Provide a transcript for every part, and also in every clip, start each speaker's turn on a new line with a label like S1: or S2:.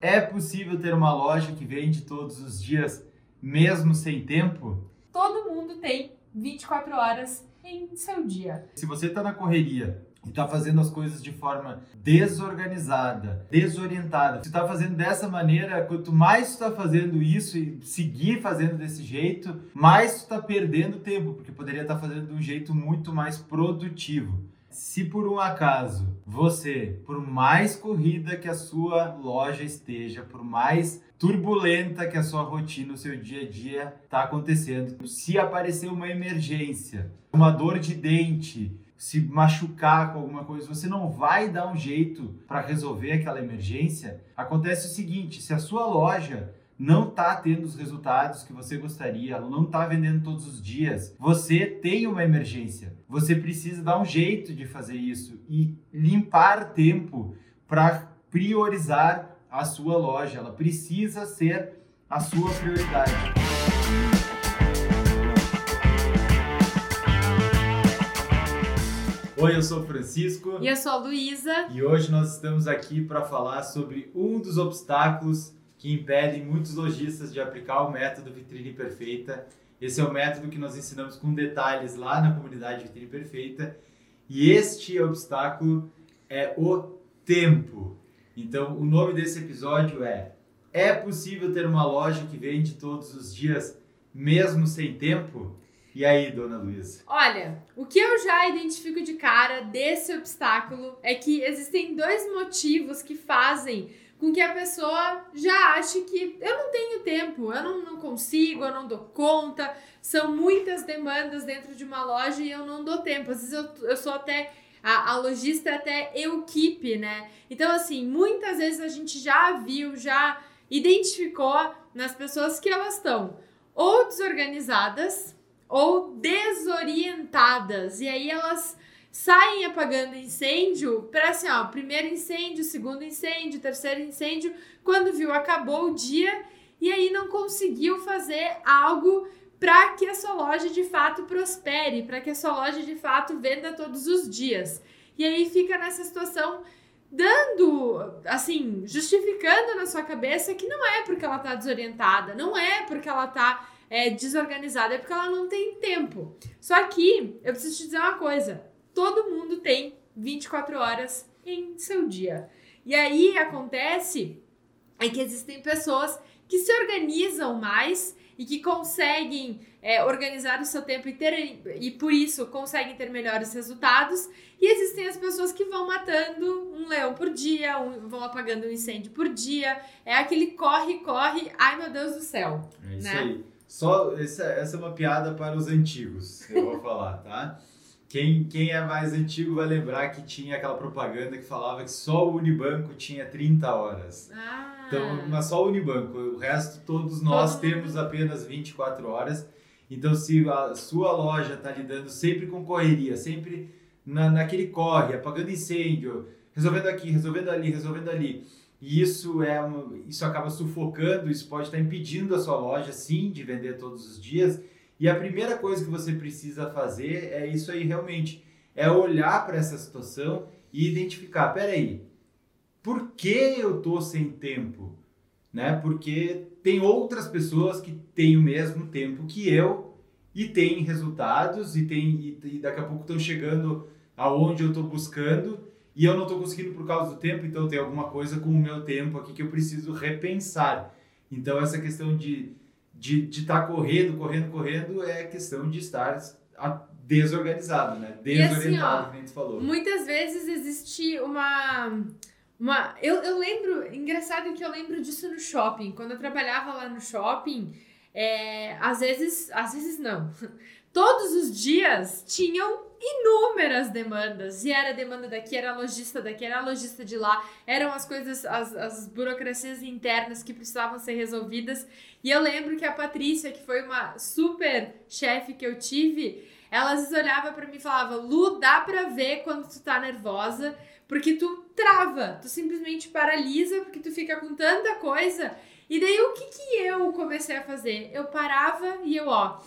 S1: É possível ter uma loja que vende todos os dias, mesmo sem tempo?
S2: Todo mundo tem 24 horas em seu dia.
S1: Se você está na correria e está fazendo as coisas de forma desorganizada, desorientada, se está fazendo dessa maneira, quanto mais está fazendo isso e seguir fazendo desse jeito, mais está perdendo tempo, porque poderia estar tá fazendo de um jeito muito mais produtivo. Se por um acaso você, por mais corrida que a sua loja esteja, por mais turbulenta que a sua rotina, o seu dia a dia está acontecendo, se aparecer uma emergência, uma dor de dente, se machucar com alguma coisa, você não vai dar um jeito para resolver aquela emergência. Acontece o seguinte: se a sua loja não está tendo os resultados que você gostaria, ela não está vendendo todos os dias, você tem uma emergência. Você precisa dar um jeito de fazer isso e limpar tempo para priorizar a sua loja. Ela precisa ser a sua prioridade. Oi, eu sou o Francisco.
S2: E eu sou a Luísa.
S1: E hoje nós estamos aqui para falar sobre um dos obstáculos que impedem muitos lojistas de aplicar o método Vitrine Perfeita. Esse é o método que nós ensinamos com detalhes lá na comunidade Vitrine Perfeita. E este obstáculo é o tempo. Então, o nome desse episódio é É possível ter uma loja que vende todos os dias, mesmo sem tempo? E aí, dona Luísa?
S2: Olha, o que eu já identifico de cara desse obstáculo é que existem dois motivos que fazem com que a pessoa já ache que eu não tenho tempo, eu não, não consigo, eu não dou conta. São muitas demandas dentro de uma loja e eu não dou tempo. Às vezes eu, eu sou até. A, a lojista é até equipe, né? Então, assim, muitas vezes a gente já viu, já identificou nas pessoas que elas estão ou desorganizadas ou desorientadas. E aí elas saem apagando incêndio para assim, ó, primeiro incêndio, segundo incêndio, terceiro incêndio, quando viu acabou o dia e aí não conseguiu fazer algo para que a sua loja de fato prospere, para que a sua loja de fato venda todos os dias. E aí fica nessa situação dando, assim, justificando na sua cabeça que não é porque ela tá desorientada, não é porque ela tá é, desorganizada, é porque ela não tem tempo. Só que eu preciso te dizer uma coisa: todo mundo tem 24 horas em seu dia. E aí acontece é que existem pessoas que se organizam mais e que conseguem é, organizar o seu tempo e, ter, e por isso conseguem ter melhores resultados. E existem as pessoas que vão matando um leão por dia, um, vão apagando um incêndio por dia. É aquele corre, corre, ai meu Deus do céu.
S1: É isso né? aí. Só essa, essa é uma piada para os antigos, eu vou falar, tá? Quem, quem é mais antigo vai lembrar que tinha aquela propaganda que falava que só o Unibanco tinha 30 horas.
S2: Ah.
S1: Então, mas só o Unibanco, o resto todos nós Todo temos mundo. apenas 24 horas. Então, se a sua loja está lidando sempre com correria, sempre na, naquele corre, apagando incêndio, resolvendo aqui, resolvendo ali, resolvendo ali, e isso é isso acaba sufocando, isso pode estar impedindo a sua loja sim de vender todos os dias e a primeira coisa que você precisa fazer é isso aí realmente, é olhar para essa situação e identificar, peraí, por que eu tô sem tempo? Né? Porque tem outras pessoas que têm o mesmo tempo que eu e têm resultados e, tem, e, e daqui a pouco estão chegando aonde eu estou buscando e eu não estou conseguindo por causa do tempo, então tem alguma coisa com o meu tempo aqui que eu preciso repensar. Então essa questão de de estar tá correndo, correndo, correndo, é questão de estar desorganizado, né? Desorientado,
S2: assim, ó,
S1: como a gente falou.
S2: Muitas vezes existe uma. uma eu, eu lembro, engraçado que eu lembro disso no shopping. Quando eu trabalhava lá no shopping, é, às vezes, às vezes não. Todos os dias tinham inúmeras demandas. E era demanda daqui, era lojista daqui, era lojista de lá. Eram as coisas, as, as burocracias internas que precisavam ser resolvidas. E eu lembro que a Patrícia, que foi uma super chefe que eu tive, ela às vezes olhava para mim e falava: Lu, dá pra ver quando tu tá nervosa, porque tu trava, tu simplesmente paralisa, porque tu fica com tanta coisa. E daí o que que eu comecei a fazer? Eu parava e eu, ó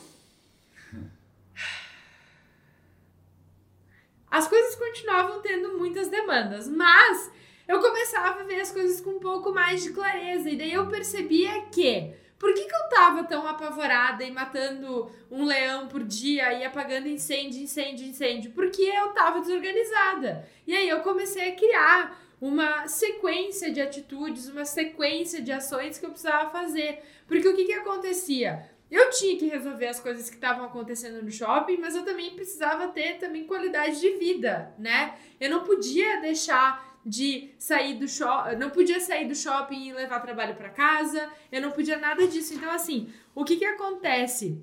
S2: as coisas continuavam tendo muitas demandas, mas eu começava a ver as coisas com um pouco mais de clareza. E daí eu percebia que por que, que eu tava tão apavorada e matando um leão por dia e apagando incêndio, incêndio, incêndio? Porque eu tava desorganizada. E aí eu comecei a criar uma sequência de atitudes, uma sequência de ações que eu precisava fazer. Porque o que, que acontecia? Eu tinha que resolver as coisas que estavam acontecendo no shopping, mas eu também precisava ter também qualidade de vida, né? Eu não podia deixar de sair do shopping, não podia sair do shopping e levar trabalho para casa, eu não podia nada disso. Então, assim, o que que acontece?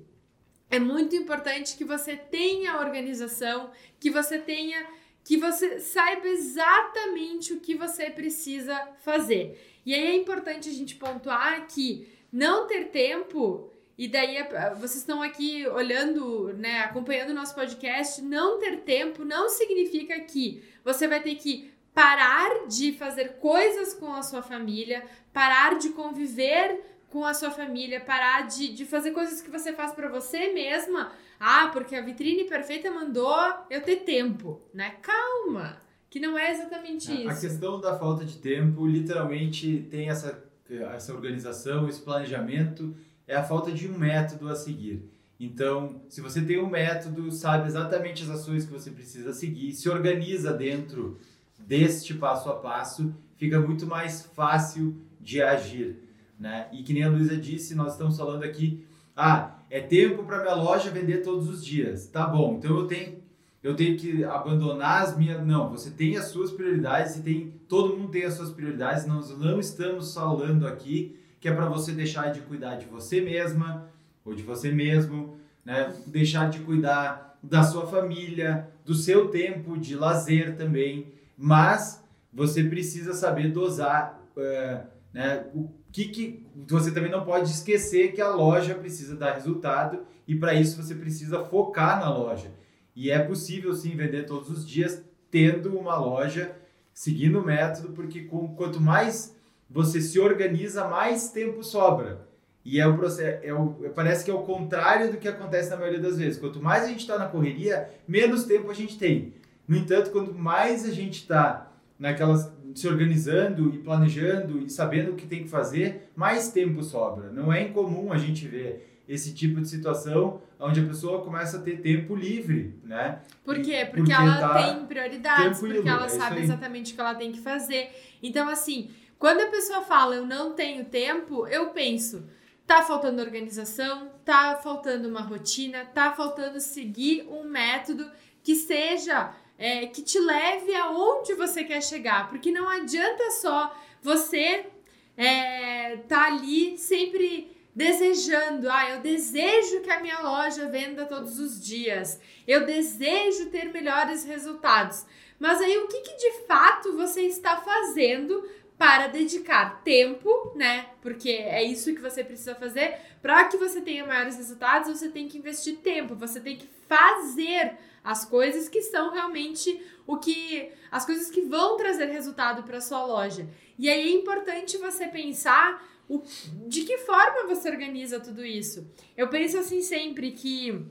S2: É muito importante que você tenha organização, que você tenha, que você saiba exatamente o que você precisa fazer. E aí é importante a gente pontuar que não ter tempo e daí vocês estão aqui olhando, né, acompanhando o nosso podcast, não ter tempo não significa que você vai ter que parar de fazer coisas com a sua família, parar de conviver com a sua família, parar de, de fazer coisas que você faz para você mesma. Ah, porque a vitrine perfeita mandou eu ter tempo, né? Calma, que não é exatamente isso.
S1: A questão da falta de tempo, literalmente, tem essa, essa organização, esse planejamento, é a falta de um método a seguir. Então, se você tem um método, sabe exatamente as ações que você precisa seguir, se organiza dentro deste passo a passo, fica muito mais fácil de agir. Né? E que nem a Luísa disse, nós estamos falando aqui, ah, é tempo para minha loja vender todos os dias. Tá bom, então eu tenho, eu tenho que abandonar as minhas. Não, você tem as suas prioridades e tem. Todo mundo tem as suas prioridades. Nós não estamos falando aqui que é para você deixar de cuidar de você mesma ou de você mesmo, né? deixar de cuidar da sua família, do seu tempo de lazer também mas você precisa saber dosar é, né, o que, que você também não pode esquecer que a loja precisa dar resultado e para isso você precisa focar na loja. E é possível sim vender todos os dias tendo uma loja seguindo o método, porque com, quanto mais você se organiza, mais tempo sobra. E é o processo, é o, parece que é o contrário do que acontece na maioria das vezes. Quanto mais a gente está na correria, menos tempo a gente tem. No entanto, quanto mais a gente está naquelas se organizando e planejando e sabendo o que tem que fazer, mais tempo sobra. Não é incomum a gente ver esse tipo de situação onde a pessoa começa a ter tempo livre, né?
S2: Por quê? Porque, porque ela tá tem prioridades, tranquilo, porque ela é sabe exatamente o que ela tem que fazer. Então, assim, quando a pessoa fala eu não tenho tempo, eu penso, tá faltando organização, tá faltando uma rotina, tá faltando seguir um método que seja é, que te leve aonde você quer chegar. Porque não adianta só você é, tá ali sempre desejando, ah, eu desejo que a minha loja venda todos os dias, eu desejo ter melhores resultados. Mas aí o que, que de fato você está fazendo para dedicar tempo, né? Porque é isso que você precisa fazer. Para que você tenha maiores resultados, você tem que investir tempo, você tem que fazer as coisas que são realmente o que as coisas que vão trazer resultado para sua loja. E aí é importante você pensar o, de que forma você organiza tudo isso. Eu penso assim sempre que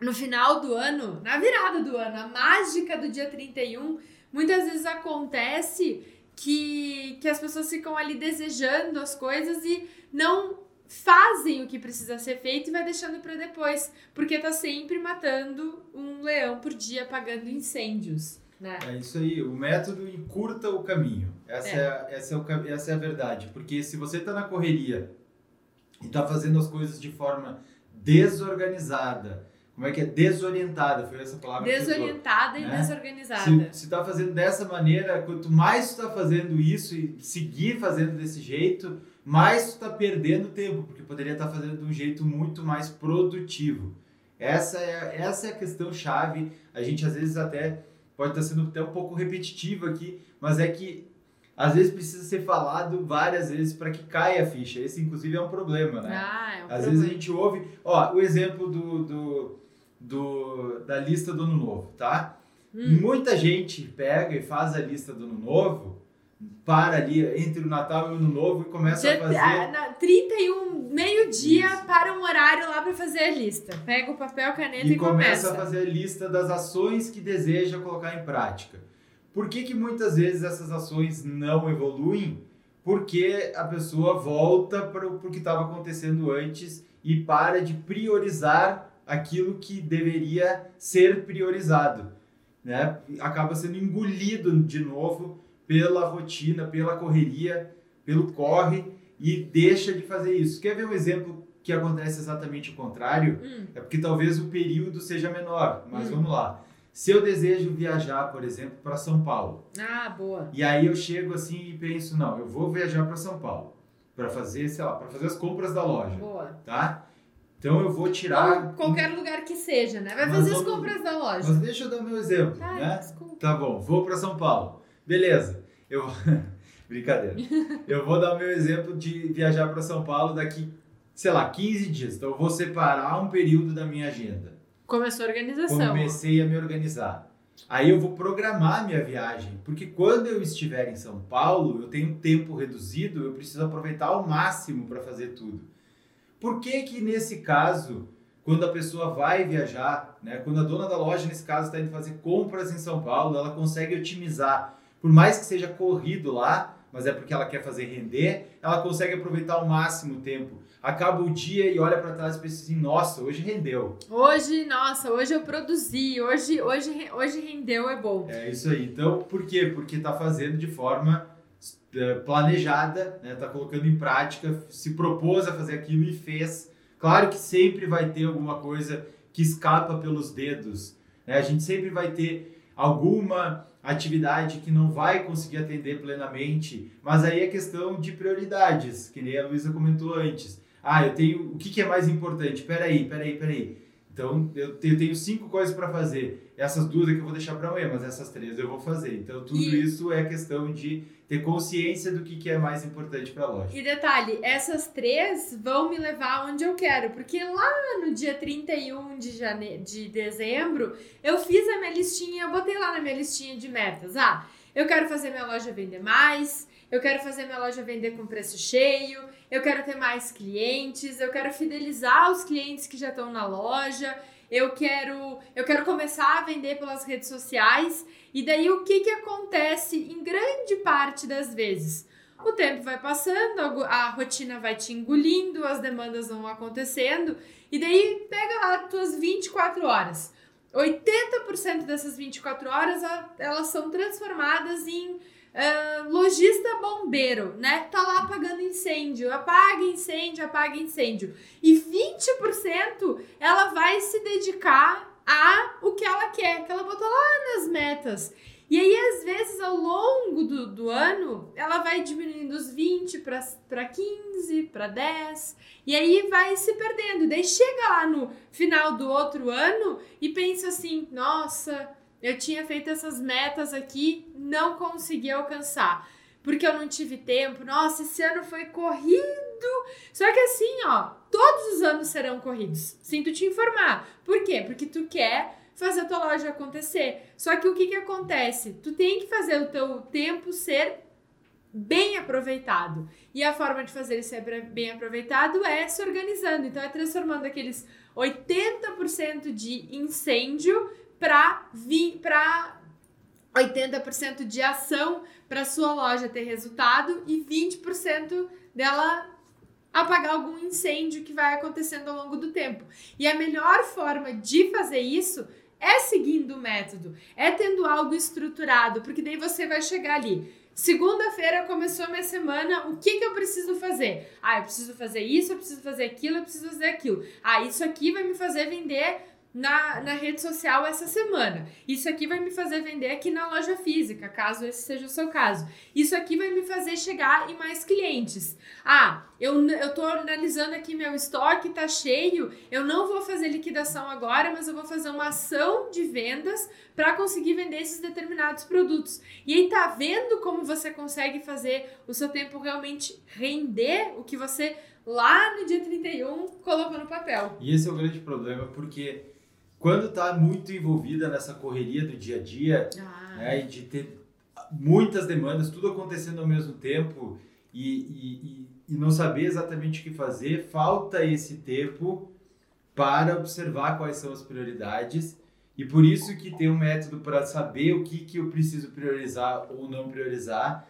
S2: no final do ano, na virada do ano, a mágica do dia 31, muitas vezes acontece que, que as pessoas ficam ali desejando as coisas e não fazem o que precisa ser feito e vai deixando para depois, porque tá sempre matando um leão por dia, apagando incêndios. Né?
S1: É isso aí, o método encurta o caminho. Essa é, é essa, é o, essa é a verdade. Porque se você está na correria e está fazendo as coisas de forma desorganizada, como é que é? Desorientada, foi essa palavra
S2: Desorientada e né? desorganizada.
S1: Se está fazendo dessa maneira, quanto mais tu está fazendo isso e seguir fazendo desse jeito, mais tu está perdendo tempo, porque poderia estar tá fazendo de um jeito muito mais produtivo. Essa é, essa é a questão chave. A gente às vezes até pode estar tá sendo até um pouco repetitivo aqui, mas é que às vezes precisa ser falado várias vezes para que caia a ficha. Esse, inclusive, é um problema, né?
S2: Ah, é um
S1: às
S2: problema.
S1: vezes a gente ouve. Ó, o exemplo do, do, do, da lista do ano novo, tá? Hum. Muita gente pega e faz a lista do ano novo para ali entre o Natal e o Ano Novo e começa Dia, a fazer.
S2: Ah, 31, meio-dia, para um horário lá para fazer a lista. Pega o papel, caneta e,
S1: e começa. a fazer a lista das ações que deseja colocar em prática. Por que, que muitas vezes essas ações não evoluem? Porque a pessoa volta para o que estava acontecendo antes e para de priorizar aquilo que deveria ser priorizado. Né? Acaba sendo engolido de novo pela rotina, pela correria, pelo corre e deixa de fazer isso. Quer ver um exemplo que acontece exatamente o contrário?
S2: Hum.
S1: É porque talvez o período seja menor, mas
S2: Hum.
S1: vamos lá. Se eu desejo viajar, por exemplo, para São Paulo,
S2: Ah, boa.
S1: e aí eu chego assim e penso, não, eu vou viajar para São Paulo para fazer, sei lá, para fazer as compras da loja,
S2: Boa.
S1: tá? Então eu vou tirar
S2: qualquer lugar que seja, né? Vai
S1: Mas
S2: fazer as
S1: vamos-
S2: compras da loja.
S1: Mas deixa eu dar o meu exemplo,
S2: Tá,
S1: né?
S2: desculpa.
S1: Tá bom, vou para São Paulo. Beleza. Eu brincadeira. Eu vou dar o meu exemplo de viajar para São Paulo daqui, sei lá, 15 dias. Então eu vou separar um período da minha agenda.
S2: Começou a organização.
S1: Comecei a me organizar. Aí eu vou programar minha viagem, porque quando eu estiver em São Paulo, eu tenho um tempo reduzido, eu preciso aproveitar ao máximo para fazer tudo. Por que que nesse caso, quando a pessoa vai viajar, né, quando a dona da loja nesse caso está indo fazer compras em São Paulo, ela consegue otimizar, por mais que seja corrido lá, mas é porque ela quer fazer render, ela consegue aproveitar ao máximo o tempo. Acaba o dia e olha para trás e pensa assim, nossa, hoje rendeu.
S2: Hoje, nossa, hoje eu produzi, hoje, hoje, hoje rendeu, é bom.
S1: É isso aí. Então, por quê? Porque está fazendo de forma eh, planejada, né? Tá colocando em prática, se propôs a fazer aquilo e fez. Claro que sempre vai ter alguma coisa que escapa pelos dedos. né? A gente sempre vai ter alguma atividade que não vai conseguir atender plenamente, mas aí é questão de prioridades, que nem a Luísa comentou antes. Ah, eu tenho. O que, que é mais importante? Peraí, peraí, peraí. Então, eu te- eu tenho cinco coisas para fazer. Essas duas é que eu vou deixar para amanhã, mas essas três eu vou fazer. Então, tudo
S2: E-
S1: isso é questão de ter consciência do que, que é mais importante para a loja.
S2: E detalhe, essas três vão me levar onde eu quero, porque lá no dia 31 de, jane... de dezembro, eu fiz a minha listinha, eu botei lá na minha listinha de metas. Ah, eu quero fazer minha loja vender mais, eu quero fazer minha loja vender com preço cheio, eu quero ter mais clientes, eu quero fidelizar os clientes que já estão na loja, eu quero, eu quero começar a vender pelas redes sociais. E daí o que que acontece em grande parte das vezes? O tempo vai passando, a rotina vai te engolindo, as demandas vão acontecendo, e daí pega lá as tuas 24 horas. 80% dessas 24 horas elas são transformadas em ah, lojista bombeiro, né? Tá lá apagando incêndio, apaga incêndio, apaga incêndio. E 20% ela vai se dedicar a o que ela quer, que ela botou lá nas metas. E aí, às vezes, ao longo do, do ano, ela vai diminuindo os 20 para 15, para 10, e aí vai se perdendo. E daí chega lá no final do outro ano e pensa assim: nossa, eu tinha feito essas metas aqui, não consegui alcançar. Porque eu não tive tempo. Nossa, esse ano foi corrido. Só que assim, ó, todos os anos serão corridos. Sinto te informar. Por quê? Porque tu quer fazer a tua loja acontecer. Só que o que que acontece? Tu tem que fazer o teu tempo ser bem aproveitado. E a forma de fazer ser bra- bem aproveitado é se organizando. Então é transformando aqueles 80% de incêndio para para 80% de ação para sua loja ter resultado e 20% dela apagar algum incêndio que vai acontecendo ao longo do tempo. E a melhor forma de fazer isso é seguindo o método, é tendo algo estruturado, porque daí você vai chegar ali. Segunda-feira começou minha semana, o que, que eu preciso fazer? Ah, eu preciso fazer isso, eu preciso fazer aquilo, eu preciso fazer aquilo. Ah, isso aqui vai me fazer vender na, na rede social essa semana. Isso aqui vai me fazer vender aqui na loja física, caso esse seja o seu caso. Isso aqui vai me fazer chegar em mais clientes. Ah, eu, eu tô analisando aqui meu estoque, tá cheio. Eu não vou fazer liquidação agora, mas eu vou fazer uma ação de vendas para conseguir vender esses determinados produtos. E aí tá vendo como você consegue fazer o seu tempo realmente render o que você lá no dia 31 colocou no papel.
S1: E esse é o grande problema, porque quando está muito envolvida nessa correria do dia a dia,
S2: Ah,
S1: né, de ter muitas demandas, tudo acontecendo ao mesmo tempo e, e, e- e não saber exatamente o que fazer, falta esse tempo para observar quais são as prioridades. E por isso que tem um método para saber o que, que eu preciso priorizar ou não priorizar,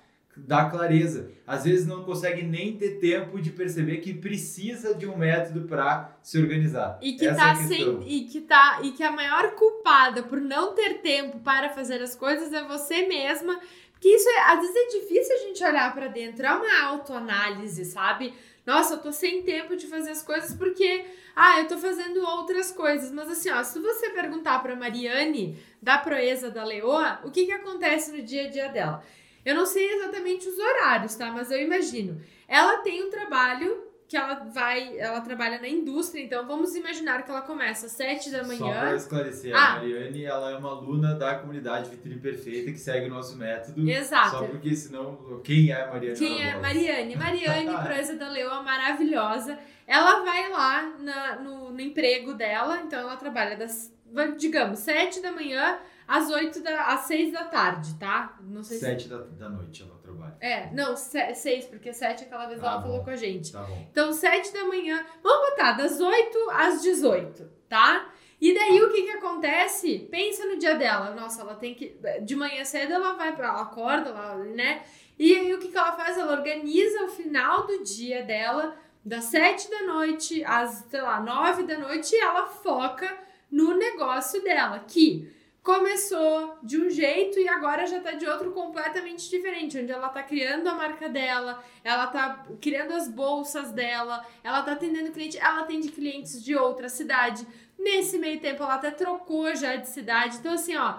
S1: dá clareza. Às vezes não consegue nem ter tempo de perceber que precisa de um método para se organizar.
S2: E que, Essa tá é sem, e, que tá, e que a maior culpada por não ter tempo para fazer as coisas é você mesma. Porque isso é, às vezes é difícil a gente olhar para dentro, é uma autoanálise, sabe? Nossa, eu tô sem tempo de fazer as coisas porque, ah, eu tô fazendo outras coisas. Mas assim, ó, se você perguntar pra Mariane, da proeza da Leoa, o que que acontece no dia a dia dela? Eu não sei exatamente os horários, tá? Mas eu imagino. Ela tem um trabalho que ela vai, ela trabalha na indústria, então vamos imaginar que ela começa às 7 da manhã. Só
S1: para esclarecer, ah. a Mariane, ela é uma aluna da comunidade Vitrine Perfeita que segue o nosso método.
S2: Exato.
S1: Só porque senão, quem é a Mariane?
S2: Quem é Mariane? Mariane, proeza da Leoa, maravilhosa. Ela vai lá na, no, no emprego dela, então ela trabalha das, digamos, 7 da manhã às 8 da, às 6 da tarde, tá?
S1: Não sei 7 se... da, da noite ela trabalha.
S2: É, não, 6, porque 7 aquela vez tá ela bom. falou com a gente.
S1: Tá bom.
S2: Então, 7 da manhã, vamos botar das 8 às 18, tá? E daí o que que acontece? Pensa no dia dela. Nossa, ela tem que. De manhã cedo ela vai pra. Ela acorda, ela, né? E aí o que que ela faz? Ela organiza o final do dia dela, das 7 da noite às, sei lá, 9 da noite, e ela foca no negócio dela. Que começou de um jeito e agora já tá de outro completamente diferente, onde ela tá criando a marca dela, ela tá criando as bolsas dela, ela tá atendendo cliente, ela atende clientes de outra cidade. Nesse meio tempo ela até trocou já de cidade. Então assim, ó,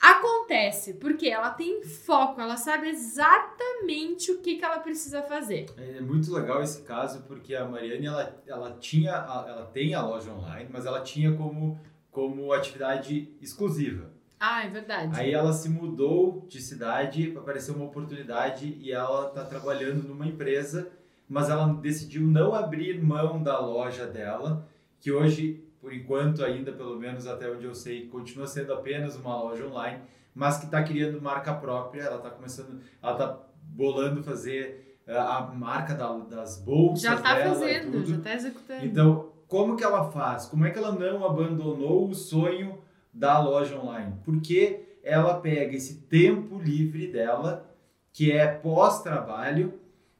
S2: acontece porque ela tem foco, ela sabe exatamente o que, que ela precisa fazer.
S1: É muito legal esse caso porque a Mariane ela, ela tinha ela tem a loja online, mas ela tinha como como atividade exclusiva.
S2: Ah, é verdade.
S1: Aí ela se mudou de cidade, apareceu uma oportunidade e ela está trabalhando numa empresa, mas ela decidiu não abrir mão da loja dela, que hoje, por enquanto, ainda pelo menos até onde eu sei, continua sendo apenas uma loja online, mas que está criando marca própria. Ela está começando, ela está bolando fazer eh, a marca da, das bolsas
S2: já
S1: tá
S2: dela fazendo, já está executando.
S1: Então como que ela faz? Como é que ela não abandonou o sonho da loja online? Porque ela pega esse tempo livre dela, que é pós-trabalho,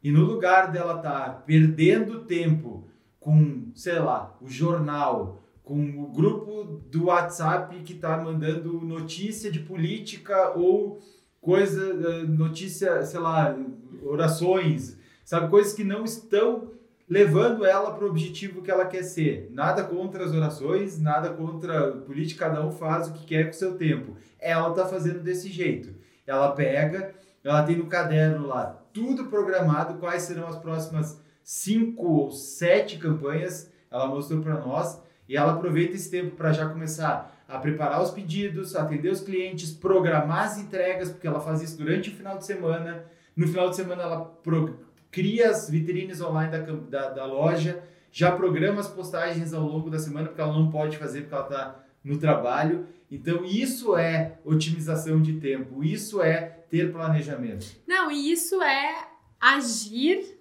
S1: e no lugar dela estar tá perdendo tempo com, sei lá, o jornal, com o grupo do WhatsApp que está mandando notícia de política ou coisa, eh, notícia, sei lá, orações, sabe, coisas que não estão levando ela para o objetivo que ela quer ser. Nada contra as orações, nada contra a política, cada um faz o que quer com o seu tempo. Ela está fazendo desse jeito. Ela pega, ela tem no caderno lá tudo programado, quais serão as próximas cinco ou sete campanhas, ela mostrou para nós, e ela aproveita esse tempo para já começar a preparar os pedidos, atender os clientes, programar as entregas, porque ela faz isso durante o final de semana. No final de semana ela cria as vitrines online da, da, da, loja, já programa as postagens ao longo da semana, porque ela não pode fazer porque ela está no trabalho. Então, isso é otimização de tempo, isso é ter planejamento.
S2: Não, e isso é agir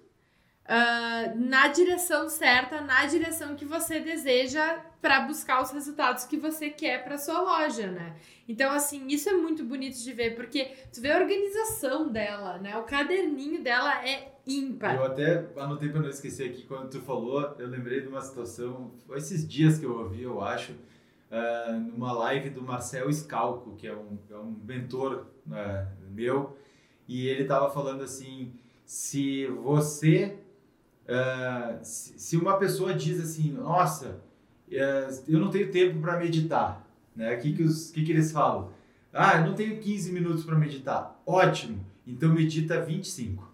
S2: uh, na direção certa, na direção que você deseja para buscar os resultados que você quer para sua loja, né? Então, assim, isso é muito bonito de ver, porque tu vê a organização dela, né? O caderninho dela é ímpar.
S1: Eu até anotei para não esquecer aqui, quando tu falou, eu lembrei de uma situação, esses dias que eu ouvi, eu acho, uh, numa live do Marcel Scalco, que é um, é um mentor uh, meu, e ele estava falando assim, se você, se, uma pessoa diz assim, nossa, eu não tenho tempo para meditar, né? O que, que, que, que eles falam? Ah, eu não tenho 15 minutos para meditar. Ótimo, então medita 25.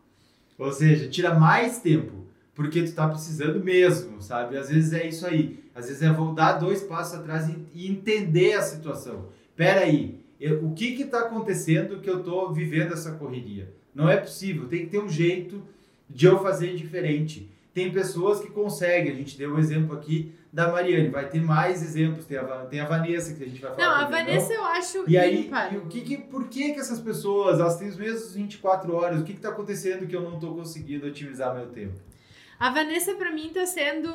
S1: Ou seja, tira mais tempo, porque tu tá precisando mesmo, sabe? Às vezes é isso aí. Às vezes é dar dois passos atrás e, entender a situação. Pera aí, eu, o que que tá acontecendo que eu tô vivendo essa correria? Não é possível, tem que ter um jeito de eu fazer diferente. Tem pessoas que conseguem, a gente deu um exemplo aqui da Mariane, vai ter mais exemplos, tem a, tem a Vanessa que a gente vai falar.
S2: Não, a Vanessa não? eu acho
S1: E aí, e o que, que, por que que essas pessoas, elas têm os mesmos 24 horas, o que que tá acontecendo que eu não tô conseguindo otimizar meu tempo?
S2: A Vanessa, para mim, tá sendo.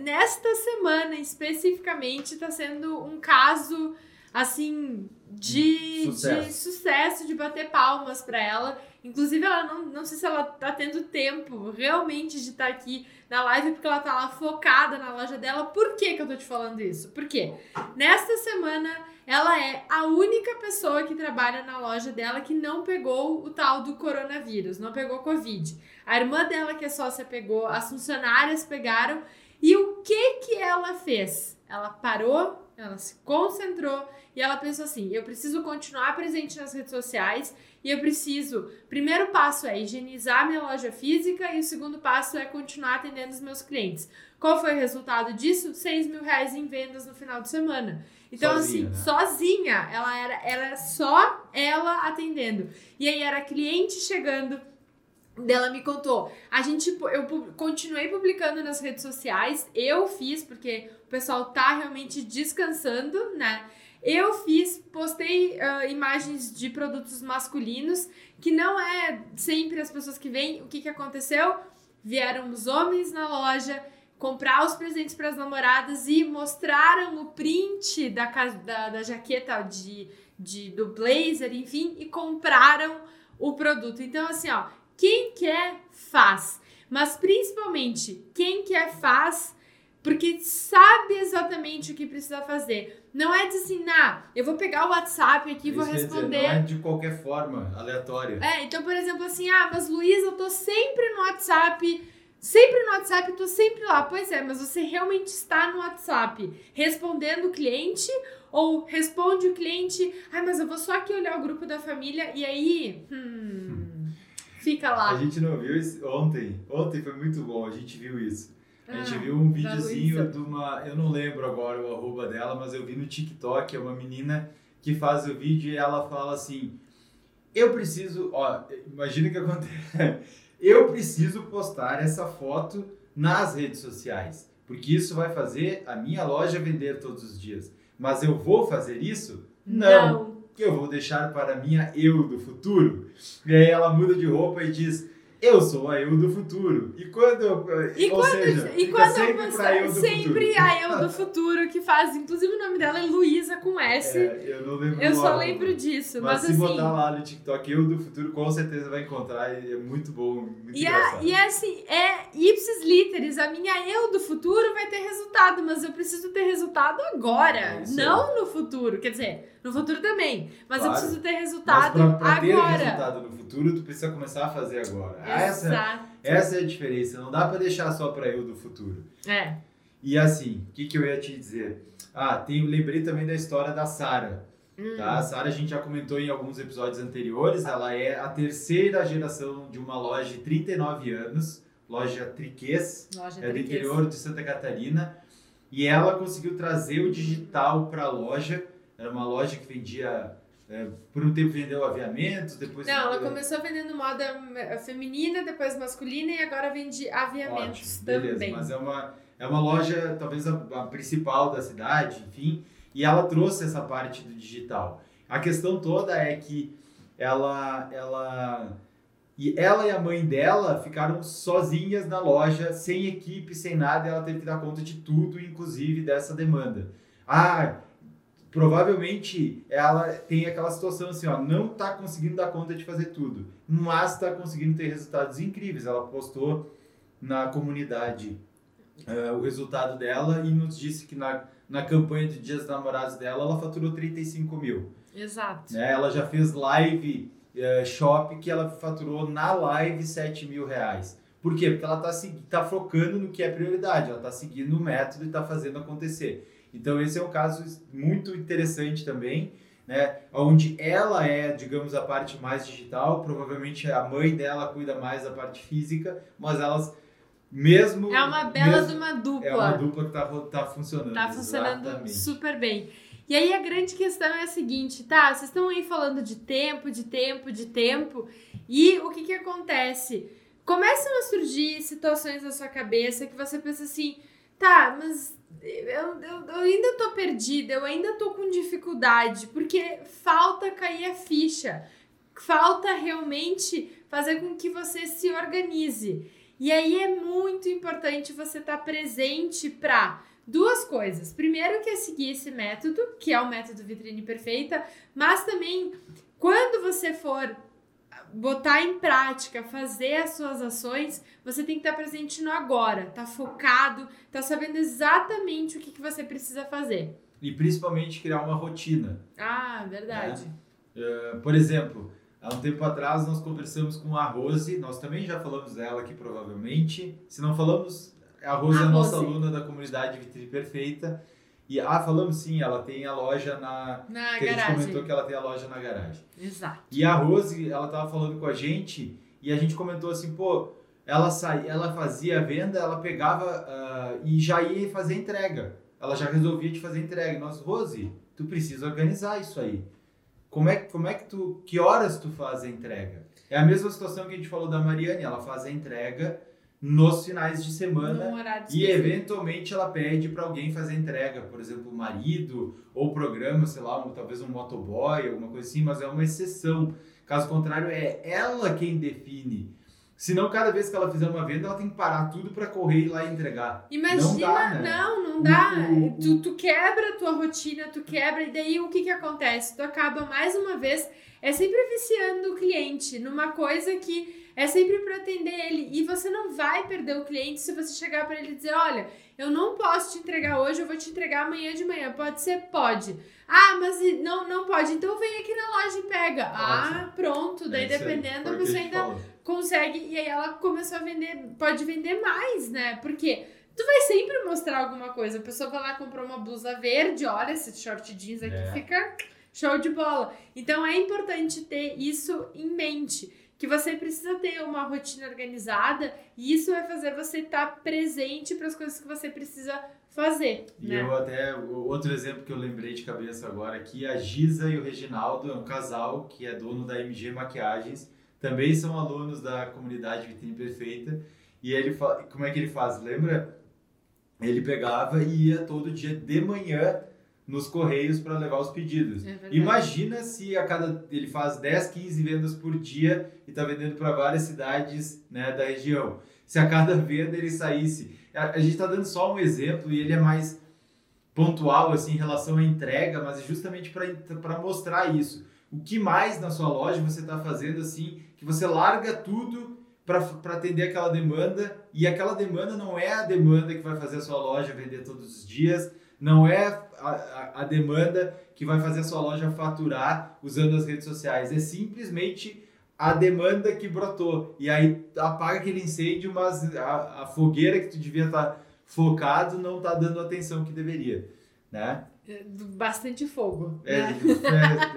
S2: Nesta semana especificamente, tá sendo um caso, assim, de sucesso, de, sucesso, de bater palmas para ela. Inclusive, ela não, não sei se ela tá tendo tempo realmente de estar tá aqui na live, porque ela tá lá focada na loja dela. Por que, que eu tô te falando isso? Porque nesta semana ela é a única pessoa que trabalha na loja dela que não pegou o tal do coronavírus, não pegou Covid. A irmã dela, que é sócia, pegou, as funcionárias pegaram. E o que que ela fez? Ela parou, ela se concentrou e ela pensou assim: eu preciso continuar presente nas redes sociais e eu preciso. Primeiro passo é higienizar minha loja física e o segundo passo é continuar atendendo os meus clientes. Qual foi o resultado disso? 6 mil reais em vendas no final de semana. Então, sozinha, assim, né? sozinha, ela era, era só ela atendendo. E aí era cliente chegando. Ela me contou. A gente, eu continuei publicando nas redes sociais. Eu fiz, porque o pessoal tá realmente descansando, né? Eu fiz, postei uh, imagens de produtos masculinos, que não é sempre as pessoas que vêm. O que, que aconteceu? Vieram os homens na loja comprar os presentes para as namoradas e mostraram o print da, da, da jaqueta de, de, do blazer, enfim, e compraram o produto. Então, assim, ó, quem quer faz, mas principalmente quem quer faz porque sabe exatamente o que precisa fazer. Não é de assim, ah, eu vou pegar o WhatsApp aqui e vou responder. Dizer, não
S1: é de qualquer forma, aleatória.
S2: É, então, por exemplo, assim, ah, mas Luísa, eu tô sempre no WhatsApp Sempre no WhatsApp, tô sempre lá. Pois é, mas você realmente está no WhatsApp respondendo o cliente ou responde o cliente, ai, mas eu vou só aqui olhar o grupo da família e aí, hum, fica lá.
S1: A gente não viu isso ontem. Ontem foi muito bom, a gente viu isso. A gente ah, viu um videozinho de uma, eu não lembro agora o arroba dela, mas eu vi no TikTok, é uma menina que faz o vídeo e ela fala assim: "Eu preciso, ó, imagina o que acontece eu preciso postar essa foto nas redes sociais, porque isso vai fazer a minha loja vender todos os dias. Mas eu vou fazer isso? Não. Não. Eu vou deixar para a minha eu do futuro. E aí ela muda de roupa e diz: eu sou a eu do futuro. E quando eu.
S2: E ou quando, seja, e quando sempre eu pra eu do sempre futuro. a eu do futuro, que faz. Inclusive o nome dela é Luísa com S.
S1: É, eu não lembro.
S2: Eu só lembro disso. Mas, mas
S1: se
S2: assim,
S1: botar lá no TikTok eu do futuro, com certeza vai encontrar. E é muito bom. Muito
S2: e, a, e é assim, é ipsis literis. A minha eu do futuro vai ter resultado, mas eu preciso ter resultado agora. É não no futuro. Quer dizer. No futuro também. Mas claro. eu preciso ter resultado mas pra, pra ter agora.
S1: resultado no futuro, tu precisa começar a fazer agora. Essa, essa é a diferença. Não dá para deixar só para eu do futuro.
S2: É.
S1: E assim, o que, que eu ia te dizer? Ah, tem, lembrei também da história da Sara. Hum. Tá? A Sara a gente já comentou em alguns episódios anteriores. Ela é a terceira geração de uma loja de 39 anos, loja Triquês, loja é do interior de Santa Catarina. E ela conseguiu trazer o digital para a loja era uma loja que vendia. É, por um tempo vendeu aviamentos, depois.
S2: Não, ela começou vendendo moda feminina, depois masculina e agora vende aviamentos Ótimo, beleza, também.
S1: Mas é uma, é uma loja, talvez a, a principal da cidade, enfim, e ela trouxe essa parte do digital. A questão toda é que ela, ela e ela e a mãe dela ficaram sozinhas na loja, sem equipe, sem nada, e ela teve que dar conta de tudo, inclusive dessa demanda. Ah, provavelmente ela tem aquela situação assim, ó, não está conseguindo dar conta de fazer tudo, mas está conseguindo ter resultados incríveis. Ela postou na comunidade uh, o resultado dela e nos disse que na, na campanha de Dias Namorados dela ela faturou 35 mil.
S2: Exato.
S1: Né? Ela já fez live uh, shop que ela faturou na live 7 mil reais. Por quê? Porque ela está tá focando no que é prioridade, ela está seguindo o método e está fazendo acontecer. Então esse é um caso muito interessante também, né? Onde ela é, digamos, a parte mais digital, provavelmente a mãe dela cuida mais da parte física, mas elas mesmo
S2: é uma bela mesmo, de uma dupla.
S1: É uma dupla que tá, tá funcionando.
S2: Tá funcionando exatamente. super bem. E aí a grande questão é a seguinte, tá? Vocês estão aí falando de tempo, de tempo, de tempo, e o que que acontece? Começam a surgir situações na sua cabeça que você pensa assim, tá, mas eu, eu, eu, ainda tô perdida, eu ainda tô com dificuldade, porque falta cair a ficha, falta realmente fazer com que você se organize. E aí é muito importante você estar tá presente para duas coisas. Primeiro que é seguir esse método, que é o método vitrine perfeita, mas também quando você for botar em prática, fazer as suas ações, você tem que estar presente no agora, tá focado, tá sabendo exatamente o que, que você precisa fazer.
S1: E principalmente criar uma rotina.
S2: Ah, verdade. Né?
S1: Uh, por exemplo, há um tempo atrás nós conversamos com a Rose, nós também já falamos dela aqui provavelmente. Se não falamos, a Rose a é a nossa aluna da comunidade Vitrine Perfeita. E, ah, falamos sim, ela tem a loja na.
S2: Na
S1: que
S2: garagem.
S1: A gente comentou que ela tem a loja na garagem.
S2: Exato.
S1: E a Rose, ela tava falando com a gente e a gente comentou assim, pô, ela saía, ela fazia a venda, ela pegava uh, e já ia fazer entrega. Ela já resolvia te fazer entrega. Nós, Rose, tu precisa organizar isso aí. Como é, como é que tu. Que horas tu faz a entrega? É a mesma situação que a gente falou da Mariane, ela faz a entrega nos finais de semana e eventualmente ela pede para alguém fazer entrega, por exemplo, o marido ou programa, sei lá, um, talvez um motoboy, alguma coisa assim, mas é uma exceção. Caso contrário, é ela quem define. Senão, cada vez que ela fizer uma venda, ela tem que parar tudo para correr e lá entregar.
S2: Imagina, não, dá, né? não, não dá. tu, tu quebra a tua rotina, tu quebra, e daí o que que acontece? Tu acaba mais uma vez, é sempre viciando o cliente numa coisa que é sempre para atender ele. E você não vai perder o cliente se você chegar para ele e dizer: olha, eu não posso te entregar hoje, eu vou te entregar amanhã de manhã. Pode ser? Pode. Ah, mas não, não pode. Então vem aqui na loja e pega. Pode. Ah, pronto. Daí, é dependendo, a pessoa ainda falou. consegue. E aí ela começou a vender, pode vender mais, né? Porque tu vai sempre mostrar alguma coisa. A pessoa vai lá comprar uma blusa verde, olha, esse short jeans aqui é. fica show de bola. Então é importante ter isso em mente que você precisa ter uma rotina organizada e isso vai fazer você estar tá presente para as coisas que você precisa fazer.
S1: E
S2: né?
S1: eu até, outro exemplo que eu lembrei de cabeça agora aqui, a Giza e o Reginaldo, é um casal que é dono da MG Maquiagens, também são alunos da comunidade Vitrine Perfeita, e ele, como é que ele faz? Lembra? Ele pegava e ia todo dia de manhã nos correios para levar os pedidos. É Imagina se a cada ele faz 10, 15 vendas por dia e está vendendo para várias cidades né, da região. Se a cada venda ele saísse. A, a gente está dando só um exemplo e ele é mais pontual assim em relação à entrega, mas é justamente para mostrar isso. O que mais na sua loja você está fazendo assim que você larga tudo para atender aquela demanda e aquela demanda não é a demanda que vai fazer a sua loja vender todos os dias, não é a, a, demanda que vai fazer a sua loja faturar usando as redes sociais. É simplesmente a demanda que brotou. E aí apaga aquele incêndio, mas a, a fogueira que tu devia estar tá focado não está dando a atenção que deveria. Né?
S2: É, bastante fogo.
S1: É,
S2: né?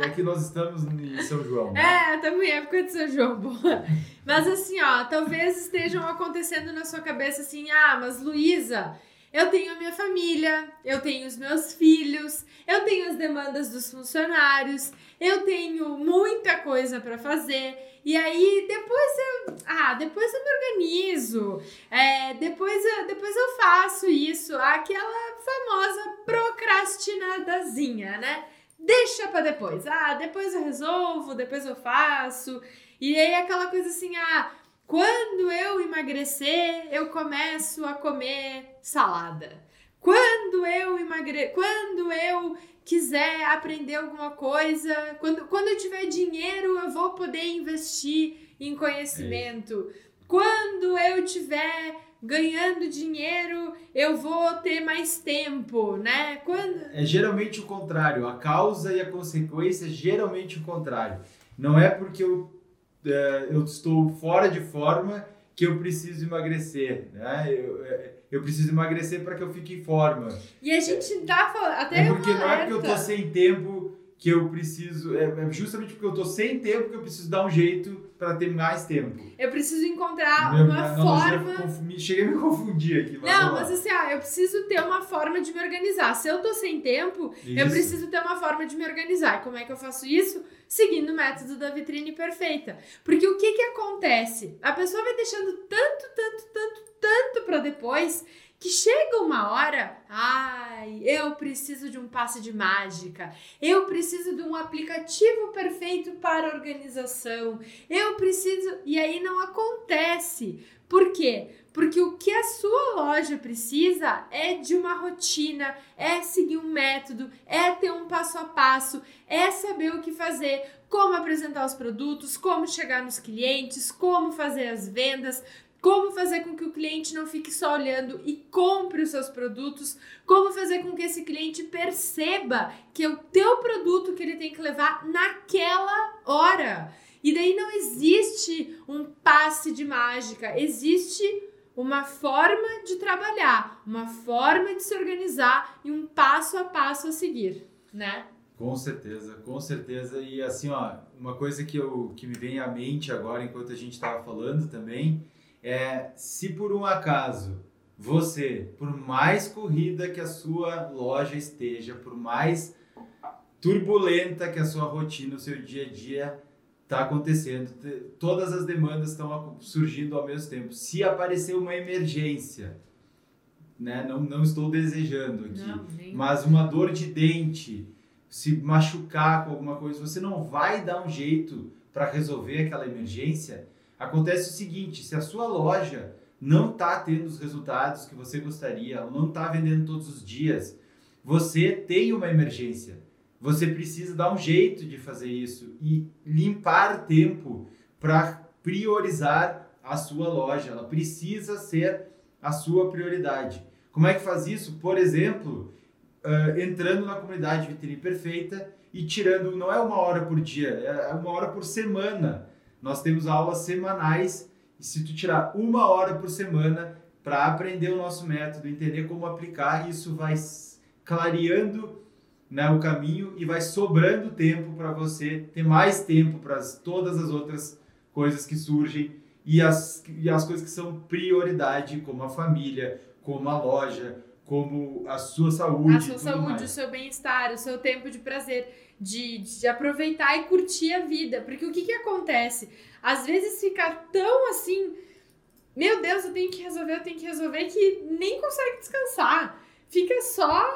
S1: é, é, que nós estamos em São João. Né?
S2: É, estamos em época de São João, boa. Mas assim, ó, talvez estejam acontecendo na sua cabeça assim, ah, mas Luísa, eu tenho a minha família, eu tenho os meus filhos, eu tenho as demandas dos funcionários, eu tenho muita coisa para fazer. E aí depois eu, ah, depois eu me organizo, é, depois, eu, depois eu faço isso, aquela famosa procrastinadazinha, né? Deixa para depois. Ah, depois eu resolvo, depois eu faço. E aí aquela coisa assim, ah, quando eu emagrecer, eu começo a comer salada. Quando eu emagre... quando eu quiser aprender alguma coisa, quando, quando eu tiver dinheiro, eu vou poder investir em conhecimento. É quando eu tiver ganhando dinheiro, eu vou ter mais tempo, né? Quando
S1: É geralmente o contrário, a causa e a consequência é geralmente o contrário. Não é porque eu é, eu estou fora de forma que eu preciso emagrecer, né? Eu, é, eu preciso emagrecer para que eu fique em forma.
S2: E a gente dá até
S1: é porque não é porque eu tô sem tempo que eu preciso, é, é justamente porque eu tô sem tempo que eu preciso dar um jeito para ter mais tempo.
S2: Eu preciso encontrar Meu, uma não, forma.
S1: Cheguei a me confundir aqui.
S2: Mas não, mas assim, ah, eu preciso ter uma forma de me organizar. Se eu tô sem tempo, isso. eu preciso ter uma forma de me organizar. Como é que eu faço isso? Seguindo o método da vitrine perfeita. Porque o que que acontece? A pessoa vai deixando tanto, tanto, tanto, tanto para depois que chega uma hora, ai, eu preciso de um passe de mágica, eu preciso de um aplicativo perfeito para organização, eu preciso. E aí não acontece. Por quê? Porque o que a sua loja precisa é de uma rotina, é seguir um método, é ter um passo a passo, é saber o que fazer, como apresentar os produtos, como chegar nos clientes, como fazer as vendas, como fazer com que o cliente não fique só olhando e compre os seus produtos, como fazer com que esse cliente perceba que é o teu produto que ele tem que levar naquela hora. E daí não existe um passe de mágica, existe uma forma de trabalhar, uma forma de se organizar e um passo a passo a seguir, né?
S1: Com certeza, com certeza. E assim, ó, uma coisa que, eu, que me vem à mente agora, enquanto a gente estava falando também, é se por um acaso você, por mais corrida que a sua loja esteja, por mais turbulenta que a sua rotina, o seu dia a dia está acontecendo, todas as demandas estão surgindo ao mesmo tempo. Se aparecer uma emergência, né, não, não estou desejando aqui, não, mas uma dor de dente, se machucar com alguma coisa, você não vai dar um jeito para resolver aquela emergência. Acontece o seguinte: se a sua loja não está tendo os resultados que você gostaria, não está vendendo todos os dias, você tem uma emergência você precisa dar um jeito de fazer isso e limpar tempo para priorizar a sua loja. Ela precisa ser a sua prioridade. Como é que faz isso? Por exemplo, uh, entrando na comunidade Vitrine Perfeita e tirando, não é uma hora por dia, é uma hora por semana. Nós temos aulas semanais e se tu tirar uma hora por semana para aprender o nosso método, entender como aplicar, isso vai clareando né, o caminho e vai sobrando tempo para você ter mais tempo para todas as outras coisas que surgem e as, e as coisas que são prioridade, como a família, como a loja, como a sua saúde.
S2: A sua saúde, mais. o seu bem-estar, o seu tempo de prazer, de, de aproveitar e curtir a vida. Porque o que, que acontece? Às vezes ficar tão assim, meu Deus, eu tenho que resolver, eu tenho que resolver, que nem consegue descansar. Fica só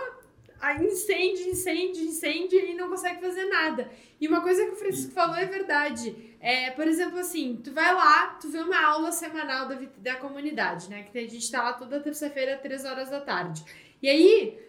S2: incende, incende, incende e não consegue fazer nada. E uma coisa que o Francisco falou é verdade. É, por exemplo, assim, tu vai lá, tu vê uma aula semanal da, da comunidade, né? Que a gente tá lá toda terça-feira, três horas da tarde. E aí,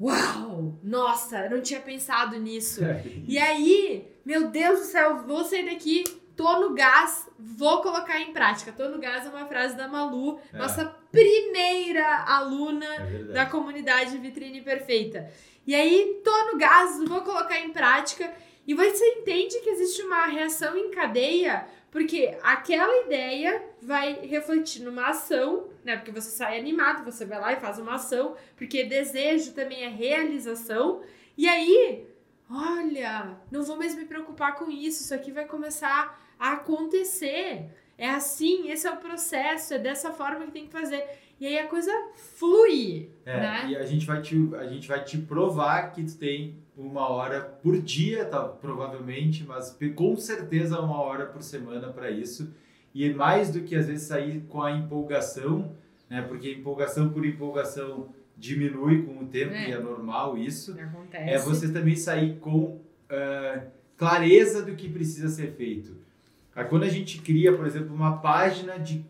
S2: uau! Nossa, não tinha pensado nisso. É. E aí, meu Deus do céu, vou sair daqui tô no gás, vou colocar em prática. Tô no gás é uma frase da Malu, é. nossa primeira aluna é da comunidade Vitrine Perfeita. E aí, tô no gás, vou colocar em prática. E você entende que existe uma reação em cadeia, porque aquela ideia vai refletir numa ação, né? Porque você sai animado, você vai lá e faz uma ação, porque desejo também é realização. E aí, olha, não vou mais me preocupar com isso, isso aqui vai começar a acontecer. É assim, esse é o processo, é dessa forma que tem que fazer. E aí a coisa flui,
S1: é,
S2: né?
S1: E a gente, vai te, a gente vai te provar que tu tem uma hora por dia, tá, provavelmente, mas com certeza uma hora por semana para isso. E mais do que às vezes sair com a empolgação, né? Porque empolgação por empolgação diminui com o tempo é. e é normal isso.
S2: Acontece.
S1: É você também sair com uh, clareza do que precisa ser feito. Quando a gente cria, por exemplo, uma página de,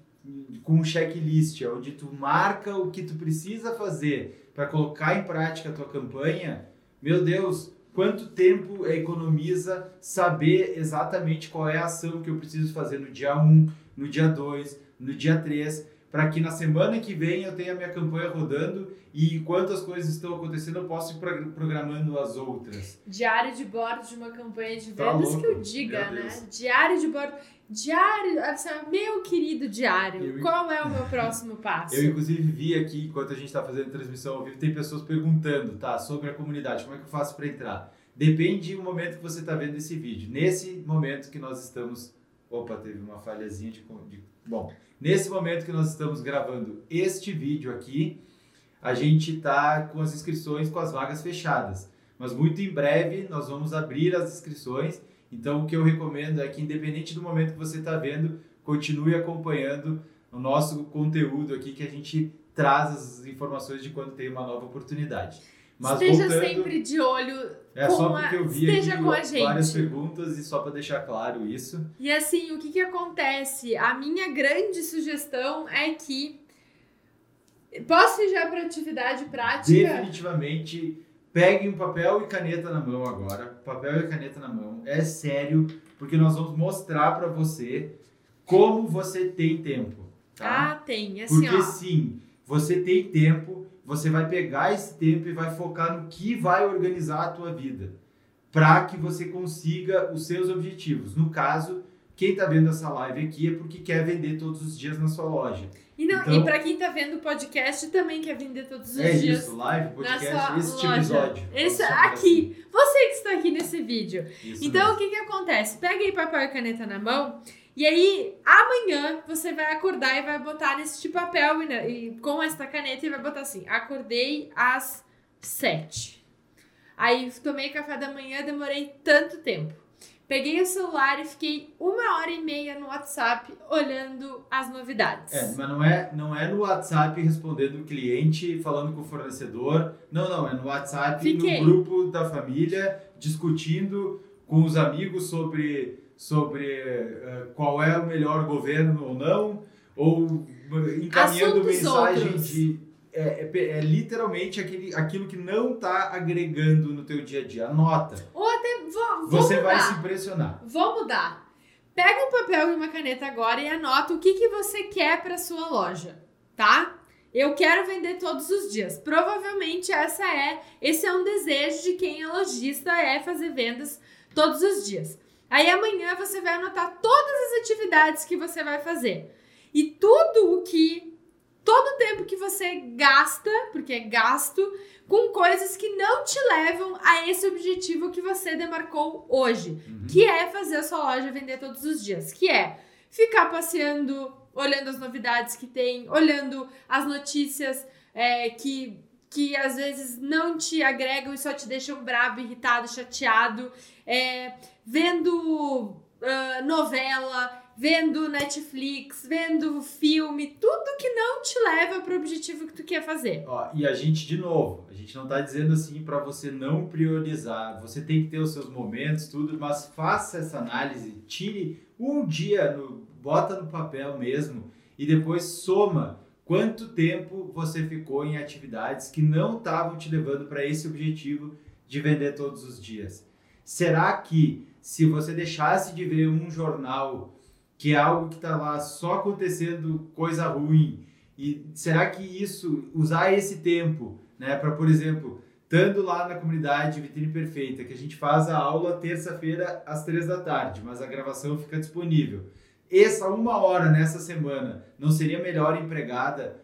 S1: com um checklist, onde tu marca o que tu precisa fazer para colocar em prática a tua campanha, meu Deus, quanto tempo economiza saber exatamente qual é a ação que eu preciso fazer no dia 1, no dia 2, no dia 3, para que na semana que vem eu tenha minha campanha rodando e enquanto as coisas estão acontecendo eu posso ir programando as outras.
S2: Diário de bordo de uma campanha de tá vendas tá que eu diga, né? Diário de bordo. Diário, assim, meu querido diário, eu, qual é o meu próximo passo?
S1: Eu, inclusive, vi aqui, enquanto a gente está fazendo transmissão ao vivo, tem pessoas perguntando, tá, sobre a comunidade, como é que eu faço para entrar? Depende do momento que você está vendo esse vídeo. Nesse momento que nós estamos. Opa, teve uma falhazinha de. de... Bom, Nesse momento que nós estamos gravando este vídeo aqui, a gente está com as inscrições com as vagas fechadas. Mas muito em breve nós vamos abrir as inscrições. Então o que eu recomendo é que, independente do momento que você está vendo, continue acompanhando o nosso conteúdo aqui que a gente traz as informações de quando tem uma nova oportunidade. Mas
S2: Esteja
S1: voltando,
S2: sempre de olho
S1: é
S2: com
S1: só porque eu vi
S2: esteja
S1: aqui
S2: com a gente.
S1: várias perguntas e só para deixar claro isso.
S2: E assim, o que que acontece? A minha grande sugestão é que posso ir já para atividade prática?
S1: Definitivamente, peguem um papel e caneta na mão agora. Papel e caneta na mão. É sério, porque nós vamos mostrar para você como você tem tempo. Tá?
S2: Ah, tem. Assim,
S1: porque
S2: ó.
S1: sim, você tem tempo, você vai pegar esse tempo e vai focar no que vai organizar a tua vida. Para que você consiga os seus objetivos. No caso, quem está vendo essa live aqui é porque quer vender todos os dias na sua loja.
S2: E, não,
S1: Então-
S2: e pra quem tá vendo o podcast também quer vender todos os
S1: é
S2: dias.
S1: isso, live, podcast, este
S2: loja.
S1: episódio.
S2: Esse aqui. Você que está aqui nesse vídeo.
S1: assim. Isso
S2: Então, o
S1: mesmo.
S2: que que acontece? Pega aí papel e caneta na mão. E aí, amanhã, você vai acordar e vai botar nesse papel e, e com esta caneta e vai botar assim: acordei às sete. Aí, tomei café da manhã, demorei tanto tempo. Peguei o celular e fiquei uma hora e meia no WhatsApp olhando as novidades.
S1: É, mas não é, não é no WhatsApp respondendo o cliente, falando com o fornecedor. Não, não, é no WhatsApp,
S2: Fiquei.
S1: no grupo da família, discutindo com os amigos sobre, sobre eh, qual é o melhor governo ou não, ou encaminhando
S2: Assuntos
S1: mensagem
S2: outros.
S1: de. É, é é literalmente aquele, aquilo que não está agregando no teu dia a dia. Anota.
S2: Ou até vou, vou
S1: Você
S2: mudar.
S1: vai se impressionar.
S2: Vou mudar. Pega um papel e uma caneta agora e anota o que, que você quer para sua loja, tá? Eu quero vender todos os dias. Provavelmente essa é, esse é um desejo de quem é lojista é fazer vendas todos os dias. Aí amanhã você vai anotar todas as atividades que você vai fazer. E tudo o que todo o tempo que você gasta, porque é gasto, com coisas que não te levam a esse objetivo que você demarcou hoje
S1: Uhum.
S2: que é fazer a sua loja vender todos os dias, que é ficar passeando, olhando as novidades que tem, olhando as notícias é, que, que às vezes não te agregam e só te deixam brabo, irritado, chateado, é, vendo ah, novela, vendo Netflix, vendo filme, tudo que não te leva para o objetivo que tu quer fazer.
S1: Ó, e a gente, de novo, a gente não tá dizendo assim para você não priorizar. Você tem que ter os seus momentos, tudo, mas faça essa análise, tire um dia, no, bota no papel mesmo e depois soma quanto tempo você ficou em atividades que não estavam te levando para esse objetivo de vender todos os dias. Será que se você deixasse de ver um jornal que é algo que está lá só acontecendo coisa ruim, e será que isso, usar esse tempo, né, para, por exemplo, estando lá na comunidade Vitrine Perfeita, que a gente faz a aula terça-feira às três da tarde, mas a gravação fica disponível. Essa uma hora nessa semana não seria melhor empregada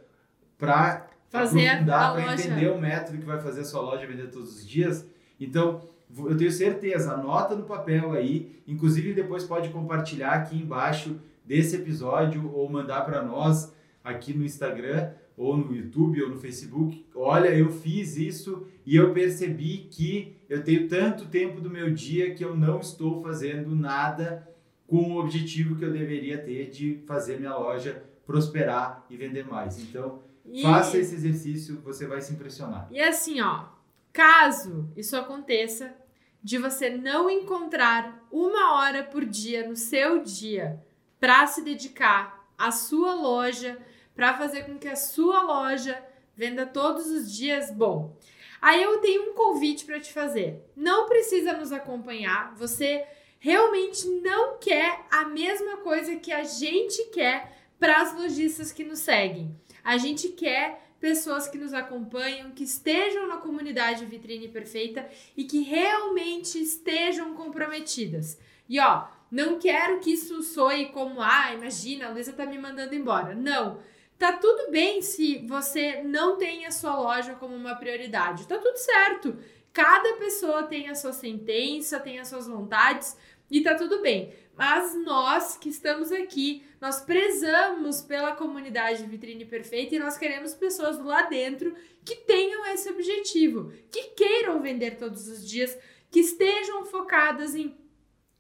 S1: para
S2: Fazer
S1: aprofundar, para entender o método que vai fazer a sua loja vender todos os dias? Então, eu tenho certeza, anota no papel aí, inclusive depois pode compartilhar aqui embaixo desse episódio ou mandar para nós aqui no Instagram ou no YouTube ou no Facebook. Olha, eu fiz isso e eu percebi que eu tenho tanto tempo do meu dia que eu não estou fazendo nada com o objetivo que eu deveria ter de fazer minha loja prosperar e vender mais. Então,
S2: E-
S1: faça esse exercício, você vai se impressionar.
S2: E assim, ó, caso isso aconteça, de você não encontrar uma hora por dia no seu dia para se dedicar à sua loja, para fazer com que a sua loja venda todos os dias, bom. Aí eu tenho um convite para te fazer. Não precisa nos acompanhar, você realmente não quer a mesma coisa que a gente quer para as lojistas que nos seguem. A gente quer pessoas que nos acompanham, que estejam na comunidade Vitrine Perfeita e que realmente estejam comprometidas. E ó, não quero que isso soe como, ah, imagina, a Luísa tá me mandando embora. Não. Tá tudo bem se você não tem a sua loja como uma prioridade. Tá tudo certo. Cada pessoa tem a sua sentença, tem as suas vontades e tá tudo bem. Mas nós que estamos aqui, nós prezamos pela comunidade Vitrine Perfeita e nós queremos pessoas lá dentro que tenham esse objetivo, que queiram vender todos os dias, que estejam focadas em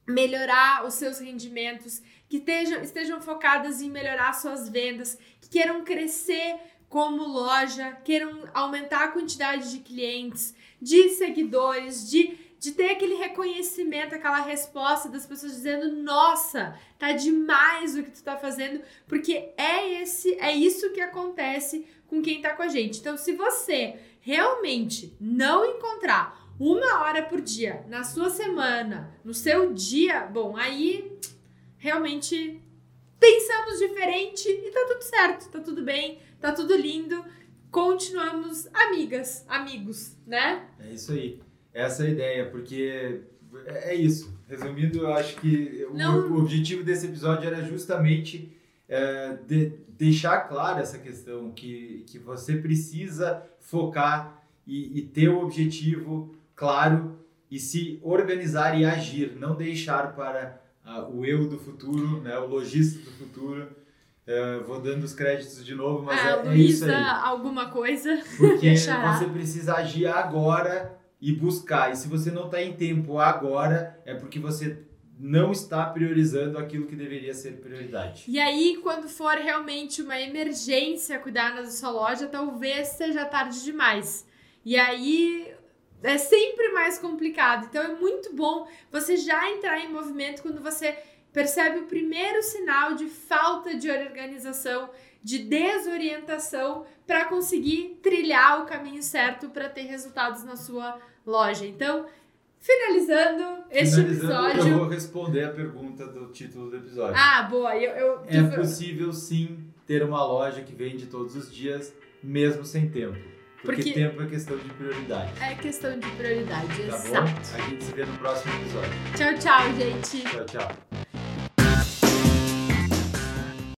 S2: melhorar os seus rendimentos, que estejam, estejam focadas em melhorar suas vendas, que queiram crescer como loja, queiram aumentar a quantidade de clientes, de seguidores, de, de ter aquele reconhecimento, aquela resposta das pessoas dizendo: "Nossa, tá demais o que tu tá fazendo", porque é esse, é isso que acontece com quem tá com a gente. Então, se você realmente não encontrar uma hora por dia na sua semana, no seu dia, bom, aí realmente pensamos diferente e tá tudo certo, tá tudo bem, tá tudo lindo. Continuamos amigas, amigos, né?
S1: É isso aí. Essa é a ideia, porque é isso. Resumindo, eu acho que o, o, objetivo desse episódio era justamente é, de, deixar clara essa questão que, que você precisa focar e, e ter o objetivo claro e se organizar e agir, não deixar para uh, o eu do futuro, né, o lojista do futuro. Uh, vou dando os créditos de novo, mas
S2: ah,
S1: é,
S2: é
S1: isso aí.
S2: alguma coisa.
S1: Porque você precisa agir agora e buscar. E se você não está em tempo agora, é porque você não está priorizando aquilo que deveria ser prioridade.
S2: E aí, quando for realmente uma emergência cuidar na sua loja, talvez seja tarde demais. E aí é sempre mais complicado. Então é muito bom você já entrar em movimento quando você percebe o primeiro sinal de falta de organização, de desorientação para conseguir trilhar o caminho certo para ter resultados na sua loja. Então, finalizando este finalizando, episódio.
S1: Eu vou responder a pergunta do título do episódio.
S2: Ah, boa. Eu, eu...
S1: É possível sim ter uma loja que vende todos os dias, mesmo sem tempo. Porque, Porque, tempo é questão de prioridade.
S2: É questão de prioridade,
S1: tá
S2: exato.
S1: Bom? A gente se vê no próximo episódio.
S2: Tchau, tchau, gente.
S1: Tchau, tchau.